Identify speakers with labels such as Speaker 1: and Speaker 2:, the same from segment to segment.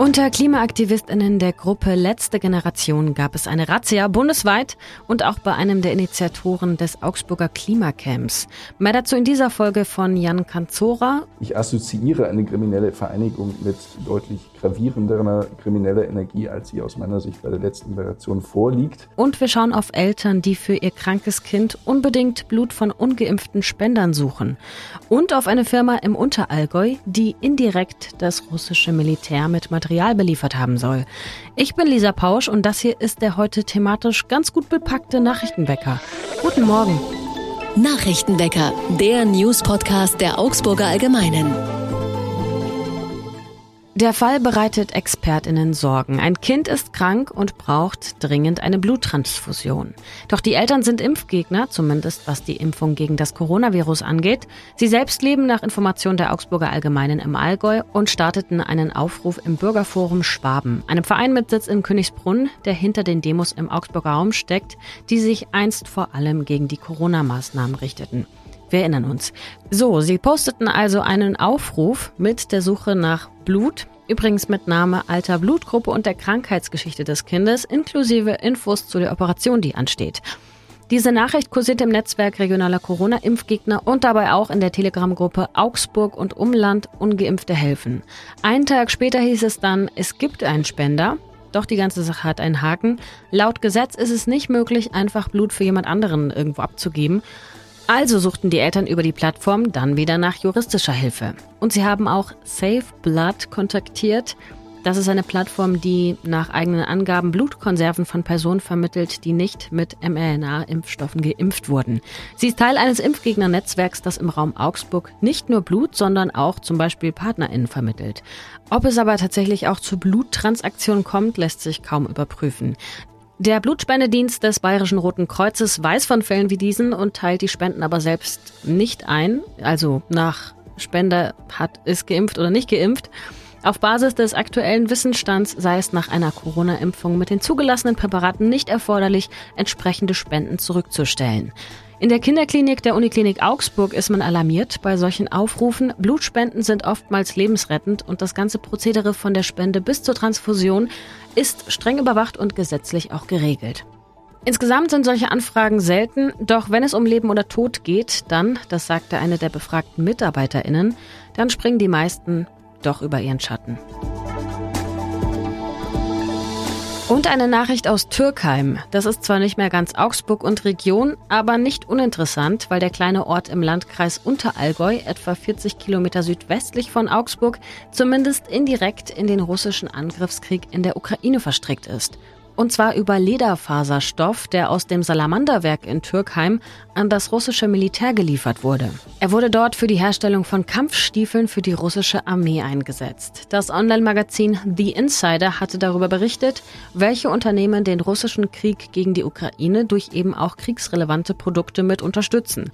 Speaker 1: Unter KlimaaktivistInnen der Gruppe Letzte Generation gab es eine Razzia bundesweit und auch bei einem der Initiatoren des Augsburger Klimacamps. Mehr dazu in dieser Folge von Jan Kanzora.
Speaker 2: Ich assoziiere eine kriminelle Vereinigung mit deutlich gravierenderer krimineller Energie, als sie aus meiner Sicht bei der Letzten Generation vorliegt.
Speaker 1: Und wir schauen auf Eltern, die für ihr krankes Kind unbedingt Blut von ungeimpften Spendern suchen. Und auf eine Firma im Unterallgäu, die indirekt das russische Militär mit Material Material beliefert haben soll. Ich bin Lisa Pausch und das hier ist der heute thematisch ganz gut bepackte Nachrichtenwecker. Guten Morgen.
Speaker 3: Nachrichtenwecker, der News-Podcast der Augsburger Allgemeinen.
Speaker 1: Der Fall bereitet Expertinnen Sorgen. Ein Kind ist krank und braucht dringend eine Bluttransfusion. Doch die Eltern sind Impfgegner, zumindest was die Impfung gegen das Coronavirus angeht. Sie selbst leben nach Information der Augsburger Allgemeinen im Allgäu und starteten einen Aufruf im Bürgerforum Schwaben, einem Verein mit Sitz in Königsbrunn, der hinter den Demos im Augsburger Raum steckt, die sich einst vor allem gegen die Corona-Maßnahmen richteten. Wir erinnern uns. So, sie posteten also einen Aufruf mit der Suche nach Blut, übrigens mit Name, Alter, Blutgruppe und der Krankheitsgeschichte des Kindes, inklusive Infos zu der Operation, die ansteht. Diese Nachricht kursiert im Netzwerk regionaler Corona-Impfgegner und dabei auch in der Telegram-Gruppe Augsburg und Umland Ungeimpfte helfen. Einen Tag später hieß es dann, es gibt einen Spender. Doch die ganze Sache hat einen Haken. Laut Gesetz ist es nicht möglich, einfach Blut für jemand anderen irgendwo abzugeben. Also suchten die Eltern über die Plattform dann wieder nach juristischer Hilfe. Und sie haben auch Save Blood kontaktiert. Das ist eine Plattform, die nach eigenen Angaben Blutkonserven von Personen vermittelt, die nicht mit mRNA-Impfstoffen geimpft wurden. Sie ist Teil eines Impfgegnernetzwerks, das im Raum Augsburg nicht nur Blut, sondern auch zum Beispiel PartnerInnen vermittelt. Ob es aber tatsächlich auch zu Bluttransaktionen kommt, lässt sich kaum überprüfen. Der Blutspendedienst des Bayerischen Roten Kreuzes weiß von Fällen wie diesen und teilt die Spenden aber selbst nicht ein. Also nach Spender hat ist geimpft oder nicht geimpft. Auf Basis des aktuellen Wissensstands sei es nach einer Corona-Impfung mit den zugelassenen Präparaten nicht erforderlich, entsprechende Spenden zurückzustellen. In der Kinderklinik der Uniklinik Augsburg ist man alarmiert bei solchen Aufrufen. Blutspenden sind oftmals lebensrettend und das ganze Prozedere von der Spende bis zur Transfusion ist streng überwacht und gesetzlich auch geregelt. Insgesamt sind solche Anfragen selten, doch wenn es um Leben oder Tod geht, dann, das sagte eine der befragten Mitarbeiterinnen, dann springen die meisten doch über ihren Schatten. Und eine Nachricht aus Türkheim. Das ist zwar nicht mehr ganz Augsburg und Region, aber nicht uninteressant, weil der kleine Ort im Landkreis Unterallgäu, etwa 40 Kilometer südwestlich von Augsburg, zumindest indirekt in den russischen Angriffskrieg in der Ukraine verstrickt ist. Und zwar über Lederfaserstoff, der aus dem Salamanderwerk in Türkheim an das russische Militär geliefert wurde. Er wurde dort für die Herstellung von Kampfstiefeln für die russische Armee eingesetzt. Das Online-Magazin The Insider hatte darüber berichtet, welche Unternehmen den russischen Krieg gegen die Ukraine durch eben auch kriegsrelevante Produkte mit unterstützen.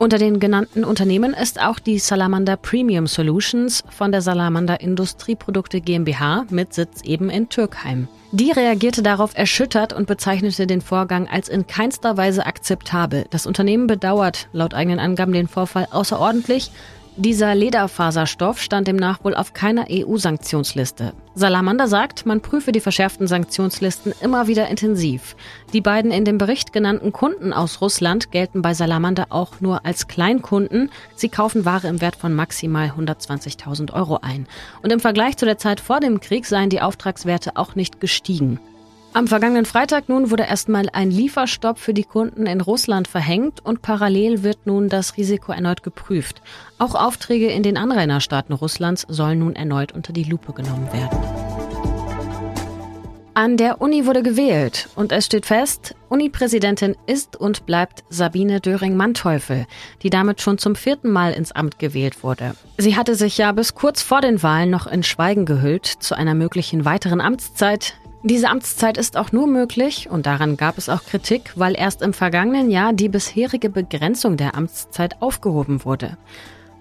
Speaker 1: Unter den genannten Unternehmen ist auch die Salamander Premium Solutions von der Salamander Industrieprodukte GmbH mit Sitz eben in Türkheim. Die reagierte darauf erschüttert und bezeichnete den Vorgang als in keinster Weise akzeptabel. Das Unternehmen bedauert laut eigenen Angaben den Vorfall außerordentlich. Dieser Lederfaserstoff stand demnach wohl auf keiner EU-Sanktionsliste. Salamander sagt, man prüfe die verschärften Sanktionslisten immer wieder intensiv. Die beiden in dem Bericht genannten Kunden aus Russland gelten bei Salamander auch nur als Kleinkunden. Sie kaufen Ware im Wert von maximal 120.000 Euro ein. Und im Vergleich zu der Zeit vor dem Krieg seien die Auftragswerte auch nicht gestiegen. Am vergangenen Freitag nun wurde erstmal ein Lieferstopp für die Kunden in Russland verhängt und parallel wird nun das Risiko erneut geprüft. Auch Aufträge in den Anrainerstaaten Russlands sollen nun erneut unter die Lupe genommen werden. An der Uni wurde gewählt und es steht fest, Uni-Präsidentin ist und bleibt Sabine Döring-Manteuffel, die damit schon zum vierten Mal ins Amt gewählt wurde. Sie hatte sich ja bis kurz vor den Wahlen noch in Schweigen gehüllt zu einer möglichen weiteren Amtszeit. Diese Amtszeit ist auch nur möglich, und daran gab es auch Kritik, weil erst im vergangenen Jahr die bisherige Begrenzung der Amtszeit aufgehoben wurde.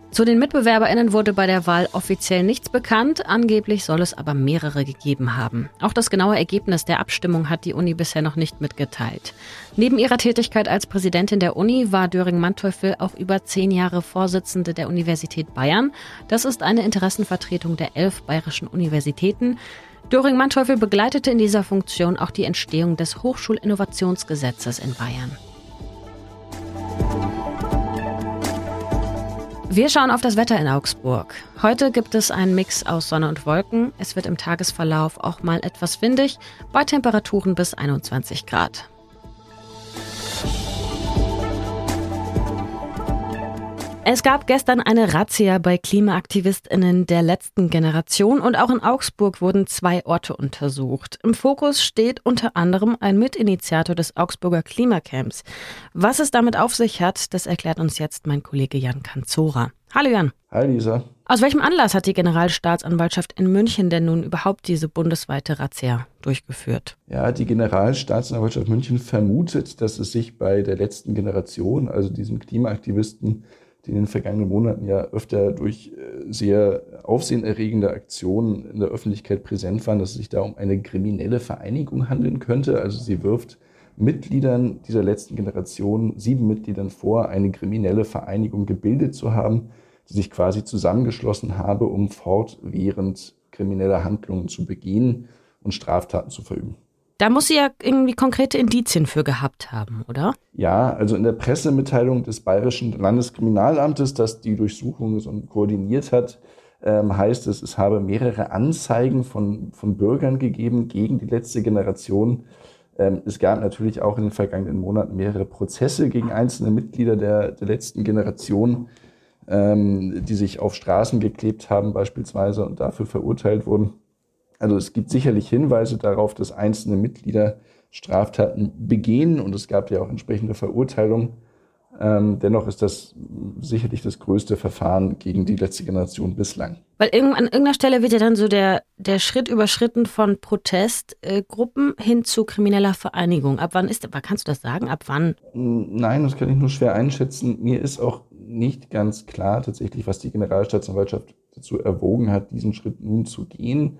Speaker 1: Zu den MitbewerberInnen wurde bei der Wahl offiziell nichts bekannt, angeblich soll es aber mehrere gegeben haben. Auch das genaue Ergebnis der Abstimmung hat die Uni bisher noch nicht mitgeteilt. Neben ihrer Tätigkeit als Präsidentin der Uni war Döring-Manteuffel auch über zehn Jahre Vorsitzende der Universität Bayern. Das ist eine Interessenvertretung der elf bayerischen Universitäten. Döring-Manteuffel begleitete in dieser Funktion auch die Entstehung des Hochschulinnovationsgesetzes in Bayern. Wir schauen auf das Wetter in Augsburg. Heute gibt es einen Mix aus Sonne und Wolken. Es wird im Tagesverlauf auch mal etwas windig, bei Temperaturen bis 21 Grad. Es gab gestern eine Razzia bei KlimaaktivistInnen der letzten Generation und auch in Augsburg wurden zwei Orte untersucht. Im Fokus steht unter anderem ein Mitinitiator des Augsburger Klimacamps. Was es damit auf sich hat, das erklärt uns jetzt mein Kollege Jan Kanzora. Hallo Jan.
Speaker 2: Hi Lisa.
Speaker 1: Aus welchem Anlass hat die Generalstaatsanwaltschaft in München denn nun überhaupt diese bundesweite Razzia durchgeführt?
Speaker 2: Ja, die Generalstaatsanwaltschaft München vermutet, dass es sich bei der letzten Generation, also diesen Klimaaktivisten, die in den vergangenen Monaten ja öfter durch äh, sehr aufsehenerregende Aktionen in der Öffentlichkeit präsent waren, dass es sich da um eine kriminelle Vereinigung handeln könnte. Also sie wirft Mitgliedern dieser letzten Generation, sieben Mitgliedern vor, eine kriminelle Vereinigung gebildet zu haben, die sich quasi zusammengeschlossen habe, um fortwährend kriminelle Handlungen zu begehen und Straftaten zu verüben.
Speaker 1: Da muss sie ja irgendwie konkrete Indizien für gehabt haben, oder?
Speaker 2: Ja, also in der Pressemitteilung des Bayerischen Landeskriminalamtes, das die Durchsuchung koordiniert hat, ähm, heißt es, es habe mehrere Anzeigen von, von Bürgern gegeben gegen die letzte Generation. Ähm, es gab natürlich auch in den vergangenen Monaten mehrere Prozesse gegen einzelne Mitglieder der, der letzten Generation, ähm, die sich auf Straßen geklebt haben beispielsweise und dafür verurteilt wurden. Also es gibt sicherlich Hinweise darauf, dass einzelne Mitglieder Straftaten begehen und es gab ja auch entsprechende Verurteilungen. Ähm, dennoch ist das sicherlich das größte Verfahren gegen die letzte Generation bislang.
Speaker 1: Weil an irgendeiner Stelle wird ja dann so der, der Schritt überschritten von Protestgruppen äh, hin zu krimineller Vereinigung. Ab wann ist, kannst du das sagen? Ab wann?
Speaker 2: Nein, das kann ich nur schwer einschätzen. Mir ist auch nicht ganz klar tatsächlich, was die Generalstaatsanwaltschaft dazu erwogen hat, diesen Schritt nun zu gehen.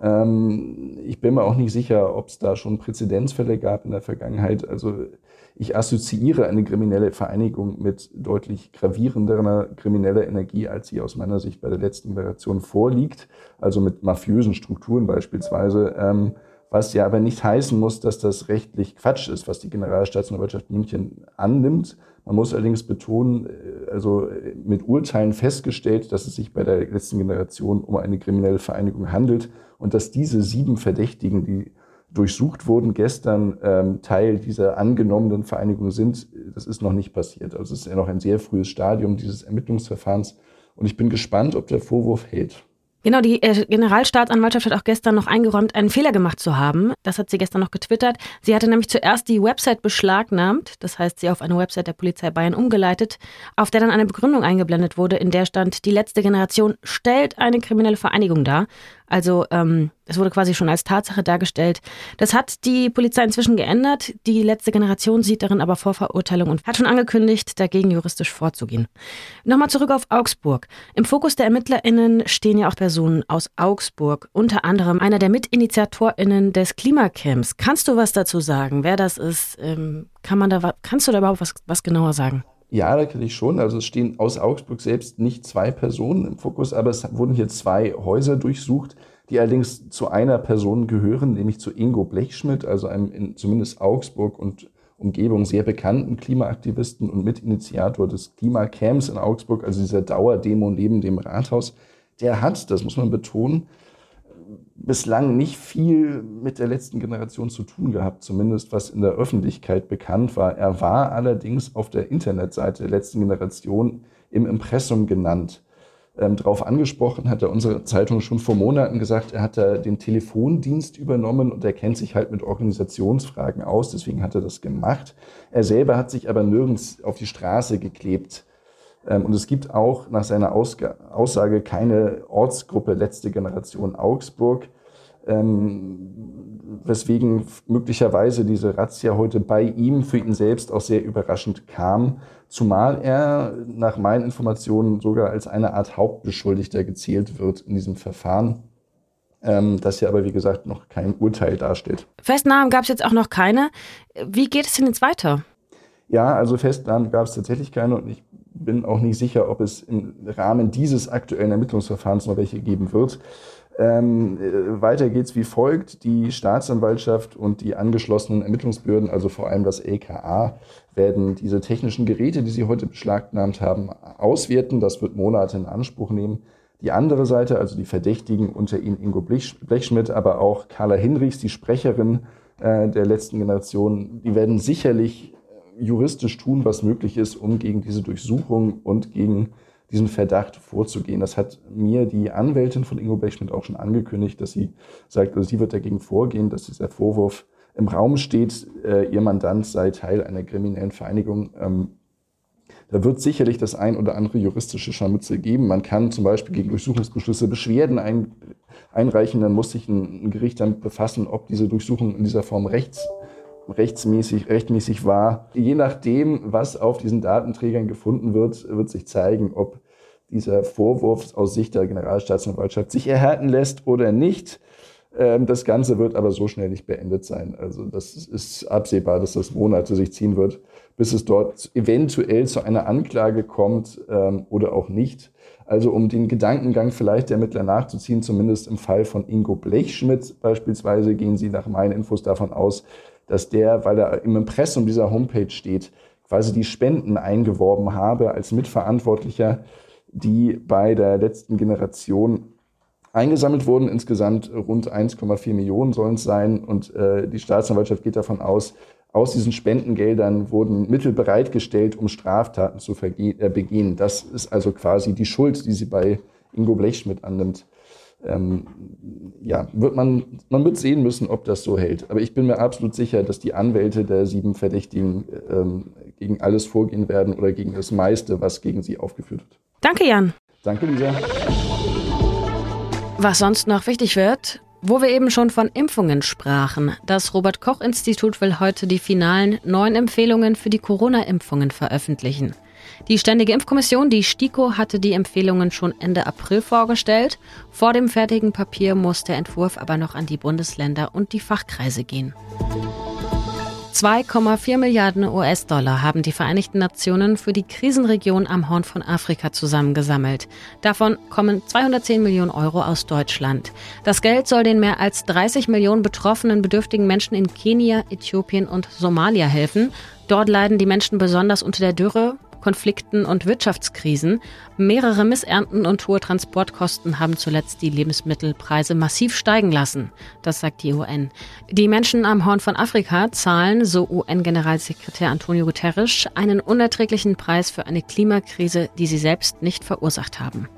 Speaker 2: Ähm, ich bin mir auch nicht sicher, ob es da schon Präzedenzfälle gab in der Vergangenheit. Also ich assoziiere eine kriminelle Vereinigung mit deutlich gravierenderer krimineller Energie, als sie aus meiner Sicht bei der letzten Generation vorliegt. Also mit mafiösen Strukturen beispielsweise. Ähm, was ja aber nicht heißen muss, dass das rechtlich Quatsch ist, was die Generalstaatsanwaltschaft München annimmt. Man muss allerdings betonen, äh, also äh, mit Urteilen festgestellt, dass es sich bei der letzten Generation um eine kriminelle Vereinigung handelt und dass diese sieben Verdächtigen, die durchsucht wurden, gestern ähm, Teil dieser angenommenen Vereinigung sind. Das ist noch nicht passiert. Also es ist ja noch ein sehr frühes Stadium dieses Ermittlungsverfahrens. Und ich bin gespannt, ob der Vorwurf hält.
Speaker 1: Genau, die äh, Generalstaatsanwaltschaft hat auch gestern noch eingeräumt, einen Fehler gemacht zu haben. Das hat sie gestern noch getwittert. Sie hatte nämlich zuerst die Website beschlagnahmt, das heißt, sie auf eine Website der Polizei Bayern umgeleitet, auf der dann eine Begründung eingeblendet wurde, in der stand, die letzte Generation stellt eine kriminelle Vereinigung dar. Also ähm, es wurde quasi schon als Tatsache dargestellt. Das hat die Polizei inzwischen geändert. Die letzte Generation sieht darin aber Vorverurteilung und hat schon angekündigt, dagegen juristisch vorzugehen. Nochmal zurück auf Augsburg. Im Fokus der ErmittlerInnen stehen ja auch Personen aus Augsburg, unter anderem einer der MitinitiatorInnen des Klimacamps. Kannst du was dazu sagen, wer das ist? Ähm, kann man da, kannst du da überhaupt was, was genauer sagen?
Speaker 2: Ja, da kenne ich schon. Also es stehen aus Augsburg selbst nicht zwei Personen im Fokus, aber es wurden hier zwei Häuser durchsucht, die allerdings zu einer Person gehören, nämlich zu Ingo Blechschmidt, also einem in zumindest Augsburg und Umgebung sehr bekannten Klimaaktivisten und Mitinitiator des Klimacamps in Augsburg, also dieser Dauerdemo neben dem Rathaus. Der hat, das muss man betonen, bislang nicht viel mit der letzten Generation zu tun gehabt, zumindest was in der Öffentlichkeit bekannt war. Er war allerdings auf der Internetseite der letzten Generation im Impressum genannt. Ähm, darauf angesprochen hat er unsere Zeitung schon vor Monaten gesagt, er hat da den Telefondienst übernommen und er kennt sich halt mit Organisationsfragen aus, deswegen hat er das gemacht. Er selber hat sich aber nirgends auf die Straße geklebt ähm, und es gibt auch nach seiner Aussage keine Ortsgruppe letzte Generation Augsburg. Ähm, weswegen möglicherweise diese Razzia heute bei ihm für ihn selbst auch sehr überraschend kam, zumal er nach meinen Informationen sogar als eine Art Hauptbeschuldigter gezählt wird in diesem Verfahren. Ähm, das ja aber, wie gesagt, noch kein Urteil darstellt.
Speaker 1: Festnahmen gab es jetzt auch noch keine. Wie geht es denn jetzt weiter?
Speaker 2: Ja, also Festnahmen gab es tatsächlich keine und ich bin auch nicht sicher, ob es im Rahmen dieses aktuellen Ermittlungsverfahrens noch welche geben wird. Ähm, äh, weiter geht's wie folgt. Die Staatsanwaltschaft und die angeschlossenen Ermittlungsbehörden, also vor allem das LKA, werden diese technischen Geräte, die sie heute beschlagnahmt haben, auswerten. Das wird Monate in Anspruch nehmen. Die andere Seite, also die Verdächtigen, unter ihnen Ingo Blechschmidt, aber auch Carla Hinrichs, die Sprecherin äh, der letzten Generation, die werden sicherlich äh, juristisch tun, was möglich ist, um gegen diese Durchsuchung und gegen diesen Verdacht vorzugehen. Das hat mir die Anwältin von Ingo Blechschmidt auch schon angekündigt, dass sie sagt, also sie wird dagegen vorgehen, dass dieser Vorwurf im Raum steht, äh, ihr Mandant sei Teil einer kriminellen Vereinigung. Ähm, da wird sicherlich das ein oder andere juristische Scharmützel geben. Man kann zum Beispiel gegen Durchsuchungsbeschlüsse Beschwerden ein, einreichen, dann muss sich ein, ein, Gericht damit befassen, ob diese Durchsuchung in dieser Form rechts, rechtsmäßig, rechtmäßig war. Je nachdem, was auf diesen Datenträgern gefunden wird, wird sich zeigen, ob dieser Vorwurf aus Sicht der Generalstaatsanwaltschaft sich erhärten lässt oder nicht. Ähm, das Ganze wird aber so schnell nicht beendet sein. Also das ist absehbar, dass das Monate sich ziehen wird, bis es dort eventuell zu einer Anklage kommt ähm, oder auch nicht. Also um den Gedankengang vielleicht der Ermittler nachzuziehen, zumindest im Fall von Ingo Blechschmidt beispielsweise, gehen Sie nach meinen Infos davon aus, dass der, weil er im Impressum dieser Homepage steht, quasi die Spenden eingeworben habe als Mitverantwortlicher, die bei der letzten Generation eingesammelt wurden. Insgesamt rund 1,4 Millionen sollen es sein. Und äh, die Staatsanwaltschaft geht davon aus, aus diesen Spendengeldern wurden Mittel bereitgestellt, um Straftaten zu äh, begehen. Das ist also quasi die Schuld, die sie bei Ingo Blechschmidt annimmt. Ähm, ja, wird man, man wird sehen müssen, ob das so hält. Aber ich bin mir absolut sicher, dass die Anwälte der sieben Verdächtigen ähm, gegen alles vorgehen werden oder gegen das meiste, was gegen sie aufgeführt wird.
Speaker 1: Danke, Jan.
Speaker 2: Danke, Lisa.
Speaker 1: Was sonst noch wichtig wird, wo wir eben schon von Impfungen sprachen. Das Robert Koch Institut will heute die finalen neun Empfehlungen für die Corona-Impfungen veröffentlichen. Die Ständige Impfkommission, die STIKO, hatte die Empfehlungen schon Ende April vorgestellt. Vor dem fertigen Papier muss der Entwurf aber noch an die Bundesländer und die Fachkreise gehen. 2,4 Milliarden US-Dollar haben die Vereinigten Nationen für die Krisenregion am Horn von Afrika zusammengesammelt. Davon kommen 210 Millionen Euro aus Deutschland. Das Geld soll den mehr als 30 Millionen betroffenen bedürftigen Menschen in Kenia, Äthiopien und Somalia helfen. Dort leiden die Menschen besonders unter der Dürre, Konflikten und Wirtschaftskrisen. Mehrere Missernten und hohe Transportkosten haben zuletzt die Lebensmittelpreise massiv steigen lassen. Das sagt die UN. Die Menschen am Horn von Afrika zahlen, so UN-Generalsekretär Antonio Guterres, einen unerträglichen Preis für eine Klimakrise, die sie selbst nicht verursacht haben.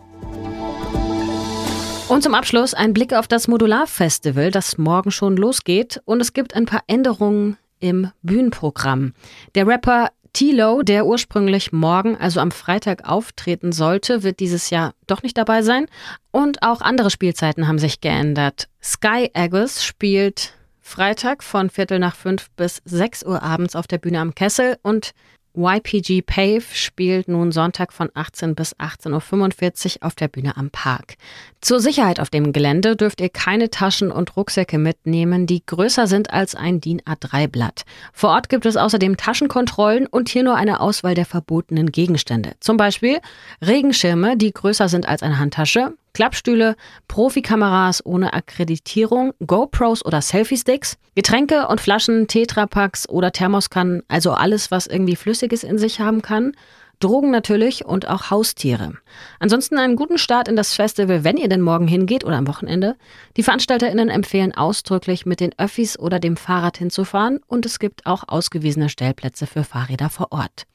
Speaker 1: Und zum Abschluss ein Blick auf das Modular-Festival, das morgen schon losgeht. Und es gibt ein paar Änderungen im Bühnenprogramm. Der Rapper Tilo, der ursprünglich morgen, also am Freitag, auftreten sollte, wird dieses Jahr doch nicht dabei sein. Und auch andere Spielzeiten haben sich geändert. Sky Agus spielt Freitag von Viertel nach fünf bis sechs Uhr abends auf der Bühne am Kessel und YPG Pave spielt nun Sonntag von 18 bis 18.45 Uhr auf der Bühne am Park. Zur Sicherheit auf dem Gelände dürft ihr keine Taschen und Rucksäcke mitnehmen, die größer sind als ein DIN A3-Blatt. Vor Ort gibt es außerdem Taschenkontrollen und hier nur eine Auswahl der verbotenen Gegenstände. Zum Beispiel Regenschirme, die größer sind als eine Handtasche, Klappstühle, Profikameras ohne Akkreditierung, GoPros oder Selfie-Sticks, Getränke und Flaschen, Tetrapacks oder Thermoskannen, also alles, was irgendwie Flüssiges in sich haben kann. Drogen natürlich und auch Haustiere. Ansonsten einen guten Start in das Festival, wenn ihr denn morgen hingeht oder am Wochenende. Die VeranstalterInnen empfehlen ausdrücklich, mit den Öffis oder dem Fahrrad hinzufahren und es gibt auch ausgewiesene Stellplätze für Fahrräder vor Ort.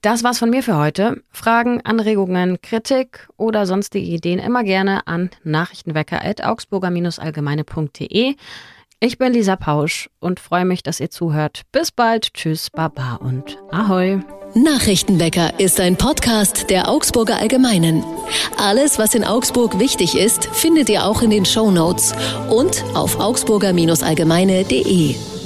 Speaker 1: Das war's von mir für heute. Fragen, Anregungen, Kritik oder sonstige Ideen immer gerne an nachrichtenwecker.augsburger-allgemeine.de. Ich bin Lisa Pausch und freue mich, dass ihr zuhört. Bis bald. Tschüss, Baba und Ahoi.
Speaker 3: Nachrichtenwecker ist ein Podcast der Augsburger Allgemeinen. Alles, was in Augsburg wichtig ist, findet ihr auch in den Show Notes und auf augsburger-allgemeine.de.